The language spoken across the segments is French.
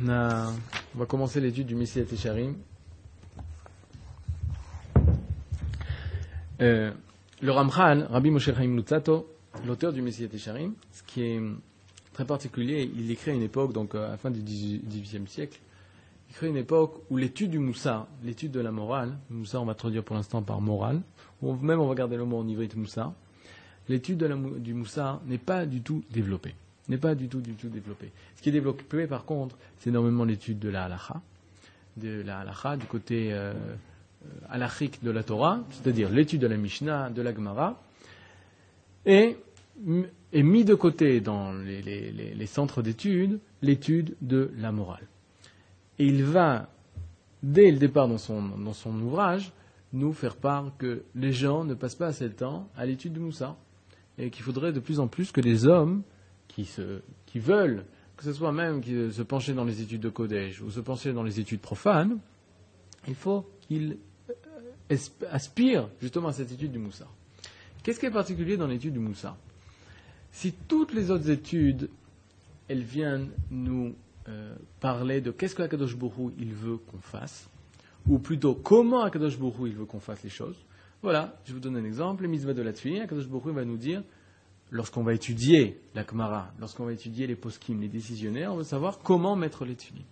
On, va commencer l'étude du Messie Tesharim. Euh, le Ramchal, Rabbi Moshe Chaim Lutzato, l'auteur du Messie Tesharim, ce qui est très particulier, il écrit à une époque, donc à la fin du XVIIIe siècle, il crée une époque où l'étude du Moussa, l'étude de la morale, Moussa on va traduire pour l'instant par morale, ou même on va garder le mot en ivrite Moussa, l'étude du Moussa n'est pas du tout développée n'est pas du tout, du tout développé. Ce qui est développé, par contre, c'est énormément l'étude de la halacha, de la halacha, du côté euh, halachique de la Torah, c'est-à-dire l'étude de la Mishnah, de la Gemara, et, et mis de côté dans les, centres d'études l'étude de la morale. Et il va, dès le départ dans son, dans son ouvrage, nous faire part que les gens ne passent pas assez de temps à l'étude du Moussa, et qu'il faudrait de plus en plus que les hommes qui, veulent, que ce soit même qui, se pencher dans les études de Kodesh ou se pencher dans les études profanes, il faut qu'ils euh, aspirent justement à cette étude du Moussa. Qu'est-ce qui est particulier dans l'étude du Moussa? Si toutes les autres études, elles viennent nous euh, parler de qu'est-ce que Akadosh Bourou il veut qu'on fasse, ou plutôt comment Akadosh Bourou il veut qu'on fasse les choses, voilà, je vous donne un exemple, les mitzvahs de la Tfilin, Akadosh Bourou va nous dire lorsqu'on va étudier la Kmara, lorsqu'on va étudier les poskim, les décisionnaires, on veut savoir comment mettre les tefillin.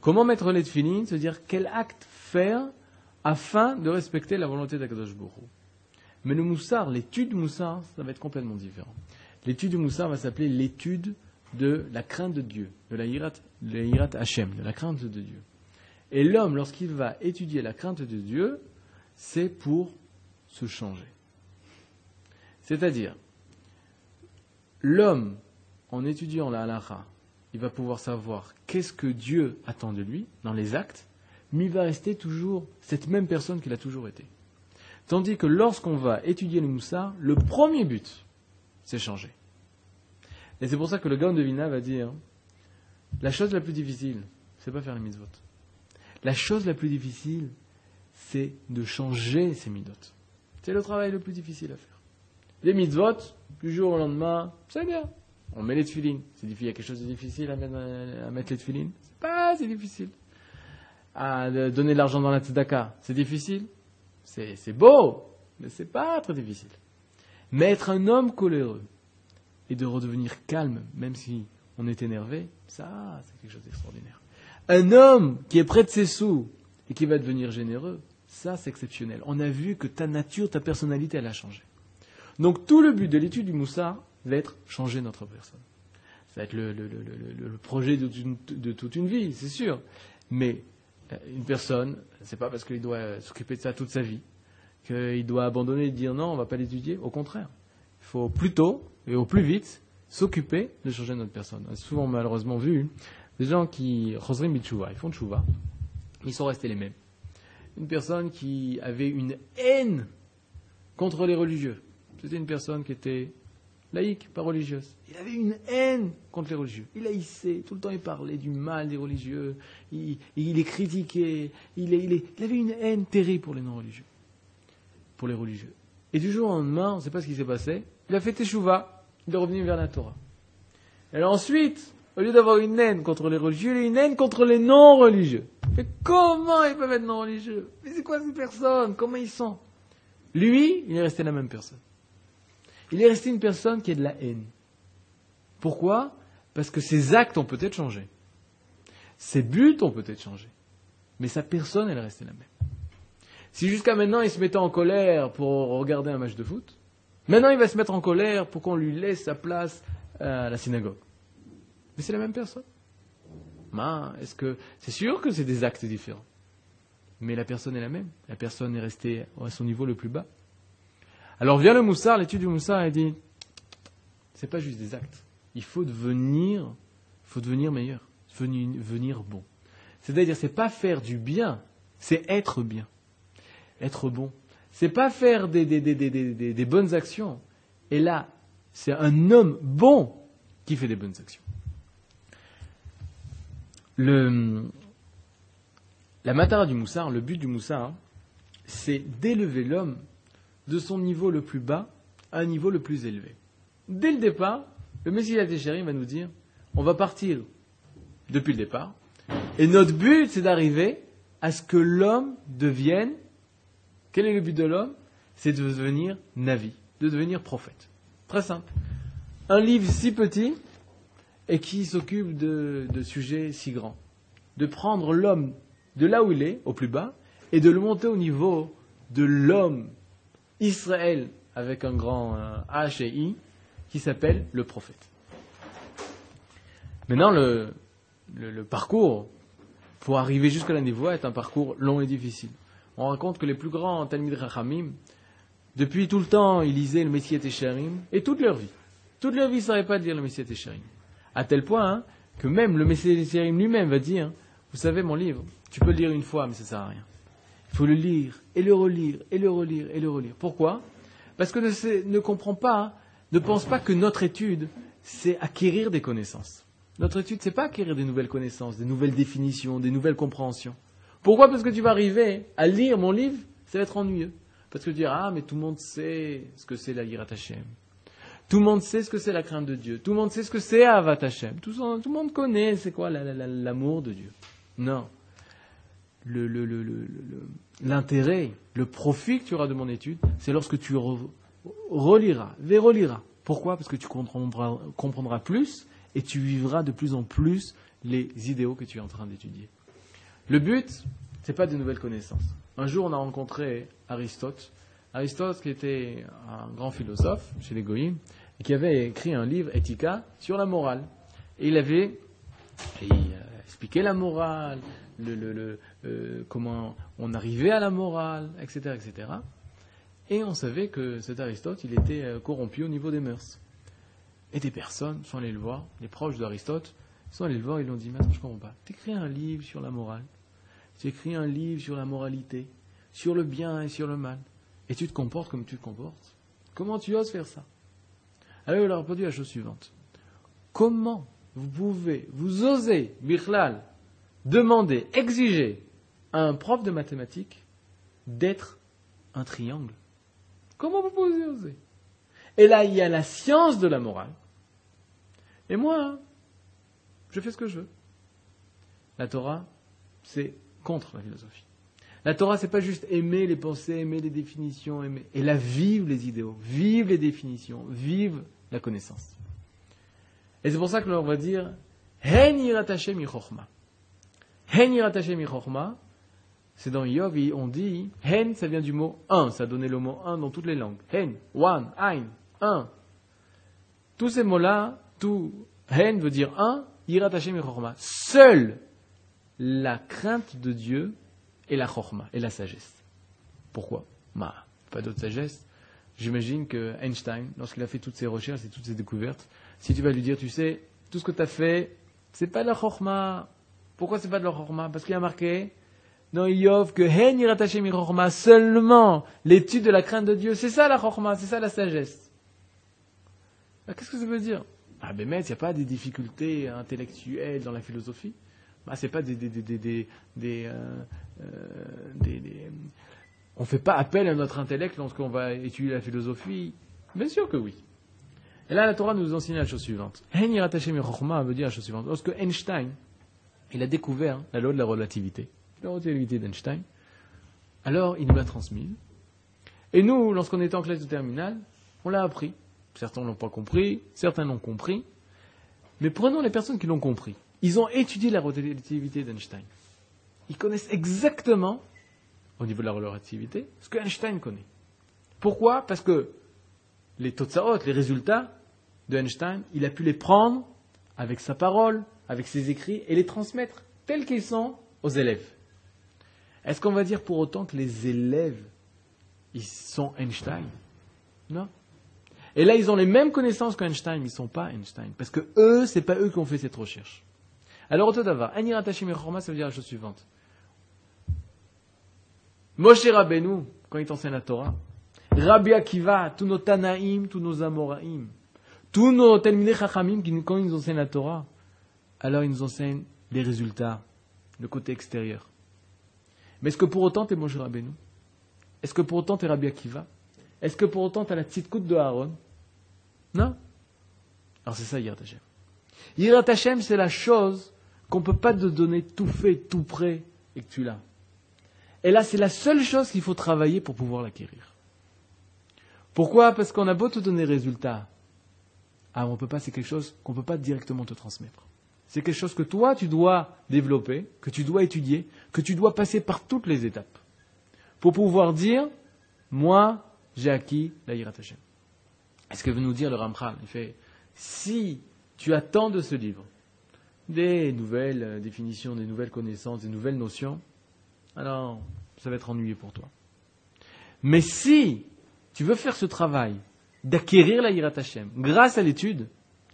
Comment mettre les tefillin, c'est-à-dire quel acte faire afin de respecter la volonté d'Akadosh Bourou. Mais le Moussar, l'étude Moussar, ça va être complètement différent. L'étude du Moussar va s'appeler l'étude de la crainte de Dieu, de la hirat, de Hashem, de la crainte de Dieu. Et l'homme, lorsqu'il va étudier la crainte de Dieu, c'est pour se changer. C'est-à-dire, l'homme, en étudiant la halakha, il va pouvoir savoir qu'est-ce que Dieu attend de lui dans les actes, mais il va rester toujours cette même personne qu'il a toujours été. Tandis que lorsqu'on va étudier le moussard, le premier but, c'est changer. Et c'est pour ça que le Gaon de Vina va dire la chose la plus difficile, c'est pas faire les mitzvot. La chose la plus difficile, c'est de changer ces mitzvot. C'est le travail le plus difficile à faire. Les mitzvot, du jour au lendemain, c'est bien. On met les tefilines. C'est difficile. Il y a quelque chose de difficile à mettre, les tefilines? C'est pas si difficile. À donner de l'argent dans la tzedaka, c'est difficile? C'est beau, mais c'est pas très difficile. Mais être un homme coléreux et de redevenir calme, même si on est énervé, ça, c'est quelque chose d'extraordinaire. Un homme qui est près de ses sous et qui va devenir généreux, ça, c'est exceptionnel. On a vu que ta nature, ta personnalité, elle a changé. Donc tout le but de l'étude du Moussa va être changer notre personne. Ça va être le, projet de toute, une, vie, c'est sûr. Mais euh, une personne, c'est pas parce qu'il doit s'occuper de ça toute sa vie qu'il doit abandonner et dire non, on ne va pas l'étudier. Au contraire, il faut plutôt et au plus vite s'occuper de changer notre personne. On a souvent malheureusement vu des gens qui font tchouva, ils sont restés les mêmes. Une personne qui avait une haine contre les religieux, c'était une personne qui était laïque, pas religieuse. Il avait une haine contre les religieux. Il haïssait, tout le temps il parlait du mal des religieux, il, les critiquait, il, il, avait une haine terrible pour les non-religieux, pour les religieux. Et du jour au lendemain, on ne sait pas ce qui s'est passé, il a fait teshuva, il est revenu vers la Torah. Et alors ensuite, au lieu d'avoir une haine contre les religieux, il a une haine contre les non-religieux. Mais comment ils peuvent être non-religieux? Mais c'est quoi ces personnes? Comment ils sont? Lui, il est resté la même personne il est resté une personne qui a de la haine. Pourquoi? Parce que ses actes ont peut-être changé. Ses buts ont peut-être changé. Mais sa personne, elle est restée la même. Si jusqu'à maintenant il se mettait en colère pour regarder un match de foot, maintenant il va se mettre en colère pour qu'on lui laisse sa place à la synagogue. Mais c'est la même personne. est-ce que c'est sûr que c'est des actes différents Mais la personne est la même. La personne est restée à son niveau le plus bas. Alors vient le Moussard, l'étude du Moussard, et dit c'est pas juste des actes. Il faut devenir, faut devenir meilleur, venir, bon. C'est-à-dire, c'est pas faire du bien, c'est être bien, être bon. C'est pas faire des, bonnes actions. Et là, c'est un homme bon qui fait des bonnes actions. La matara du Moussard, le but du Moussard, c'est d'élever l'homme de son niveau le plus bas à un niveau le plus élevé. Dès le départ, le Messie Téchérim va nous dire on va partir depuis le départ. Et notre but, c'est d'arriver à ce que l'homme devienne. Quel est le but de l'homme? C'est de devenir Navi, de devenir prophète. Très simple. Un livre si petit et qui s'occupe de, de sujets si grands. De prendre l'homme de là où il est, au plus bas, et de le monter au niveau de l'homme Israël avec un grand euh, H et I qui s'appelle le prophète. Maintenant, le, parcours pour arriver jusqu'à la névoie est un parcours long et difficile. On raconte que les plus grands Talmud Rachamim, depuis tout le temps, ils lisaient le Messiah Tesharim, et toute leur vie. Toute leur vie, ils ne savaient pas dire le Messiah Tesharim. À tel point hein, que même le Messiah Tesharim lui-même va dire, vous savez, mon livre, tu peux le lire une fois, mais ça ne sert à rien. Il faut le lire, et le relire, et le relire, et le relire. Pourquoi? Parce que ne, ne comprend pas, ne pense pas que notre étude, c'est acquérir des connaissances. Notre étude, c'est pas acquérir des nouvelles connaissances, des nouvelles définitions, des nouvelles compréhensions. Pourquoi? Parce que tu vas arriver à lire mon livre, ça va être ennuyeux. Parce que tu diras, ah, mais tout le monde sait ce que c'est la Yirat Hashem. Tout le monde sait ce que c'est la crainte de Dieu. Tout le monde sait ce que c'est Avat Hashem. Tout, tout, le monde connaît c'est quoi l'amour de Dieu. Non. L'intérêt, le, profit que tu auras de mon étude, c'est lorsque tu reliras, reliras. Pourquoi? Parce que tu comprendras, plus et tu vivras de plus en plus les idéaux que tu es en train d'étudier. Le but, ce n'est pas de nouvelles connaissances. Un jour, on a rencontré Aristote. Aristote, qui était un grand philosophe chez les et qui avait écrit un livre, Ethica, sur la morale. Et il avait expliqué la morale, le, euh, comment on arrivait à la morale, etc., etc. Et on savait que cet Aristote, il était euh, corrompu au niveau des mœurs. Et des personnes sont allées le voir, les proches d'Aristote, sont allés le voir et lui ont dit Maître, je ne comprends pas. Tu écris un livre sur la morale, tu écris un livre sur la moralité, sur le bien et sur le mal, et tu te comportes comme tu te comportes. Comment tu oses faire ça? Alors il leur a répondu la chose suivante Comment vous pouvez, vous osez, Bichlal, demander, exiger à un prof de mathématiques d'être un triangle Comment vous pouvez oser Et là, il y a la science de la morale et moi, je fais ce que je veux. La Torah, c'est contre la philosophie. La Torah, c'est pas juste aimer les pensées, aimer les définitions, aimer. Et là, vivre les idéaux, vivre les définitions, vivre la connaissance. Et c'est pour ça que l'on va dire Hen yichochma. Hen yichochma, c'est dans Yov, on dit Hen, ça vient du mot un, ça a donné le mot un dans toutes les langues. Hen, one, ein, un. Tous ces mots-là, tout Hen veut dire un, Yirat et Chorma. Seule la crainte de Dieu et la Chorma, et la sagesse. Pourquoi? Bah, Pas d'autre sagesse. J'imagine que Einstein, lorsqu'il a fait toutes ses recherches et toutes ses découvertes, si tu vas lui dire, tu sais, tout ce que tu as fait, c'est pas de la Chorma. Pourquoi c'est pas de la Chorma Parce qu'il a marqué dans Yov que Hen Yirat Hashem et seulement l'étude de la crainte de Dieu, c'est ça la Chorma, c'est ça la sagesse. Bah, qu'est-ce que ça veut dire? Ah, mais il n'y a pas des difficultés intellectuelles dans la philosophie. Bah, c'est pas des, des, des, des, euh, euh, on fait pas appel à notre intellect lorsqu'on va étudier la philosophie. Bien sûr que oui. Et là, la Torah nous enseigne la chose suivante. veut dire la chose suivante. Lorsque Einstein, il a découvert la loi de la relativité, la relativité d'Einstein, alors il nous l'a transmise. Et nous, lorsqu'on était en classe de terminale, on l'a appris. Certains l'ont pas compris, certains l'ont compris. Mais prenons les personnes qui l'ont compris. Ils ont étudié la relativité d'Einstein. Ils connaissent exactement, au niveau de la relativité, ce que Einstein connaît. Pourquoi? Parce que les totsaot, les résultats de Einstein, il a pu les prendre avec sa parole, avec ses écrits, et les transmettre tels qu'ils sont aux élèves. Est-ce qu'on va dire pour autant que les élèves, ils sont Einstein? Non. Et là, ils ont les mêmes connaissances qu'Einstein, mais ils ne sont pas Einstein. Parce que eux, ce n'est pas eux qui ont fait cette recherche. Alors, au Todava, Anirat ça veut dire la chose suivante. Moshe Rabbeinu, quand il t'enseigne la Torah, Rabbi Akiva, tous nos Tanaïm, tous nos Amoraïm, tous nos Telmidei Chachamim, quand ils nous enseignent la Torah, alors ils nous enseignent les résultats, le côté extérieur. Mais est-ce que pour autant tu es Moshe Rabbeinu Est-ce que pour autant tu es Rabbi Akiva est-ce que pour autant tu as la petite de Aaron Non Alors c'est ça Yirat Hashem. Yirat Hashem, c'est la chose qu'on ne peut pas te donner tout fait, tout prêt, et que tu l'as. Et là, c'est la seule chose qu'il faut travailler pour pouvoir l'acquérir. Pourquoi? Parce qu'on a beau te donner résultat. Ah, on peut pas, c'est quelque chose qu'on ne peut pas directement te transmettre. C'est quelque chose que toi, tu dois développer, que tu dois étudier, que tu dois passer par toutes les étapes. Pour pouvoir dire, moi, j'ai acquis la Hashem. Est-ce que veut nous dire le Ramchal Il fait, si tu attends de ce livre des nouvelles euh, définitions, des nouvelles connaissances, des nouvelles notions, alors ça va être ennuyé pour toi. Mais si tu veux faire ce travail d'acquérir la Yirat Hashem grâce à l'étude,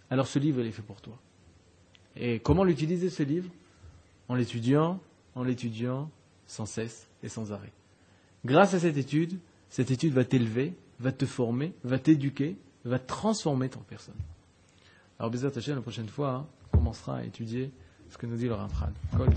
alors ce livre est fait pour toi. Et comment l'utiliser ce livre? En l'étudiant, en l'étudiant sans cesse et sans arrêt. Grâce à cette étude, cette étude va t'élever, va te former, va t'éduquer, va transformer ton personne. Alors, Bézat Hashem, la prochaine fois, hein, on commencera à étudier ce que nous dit le Ramchal. Kol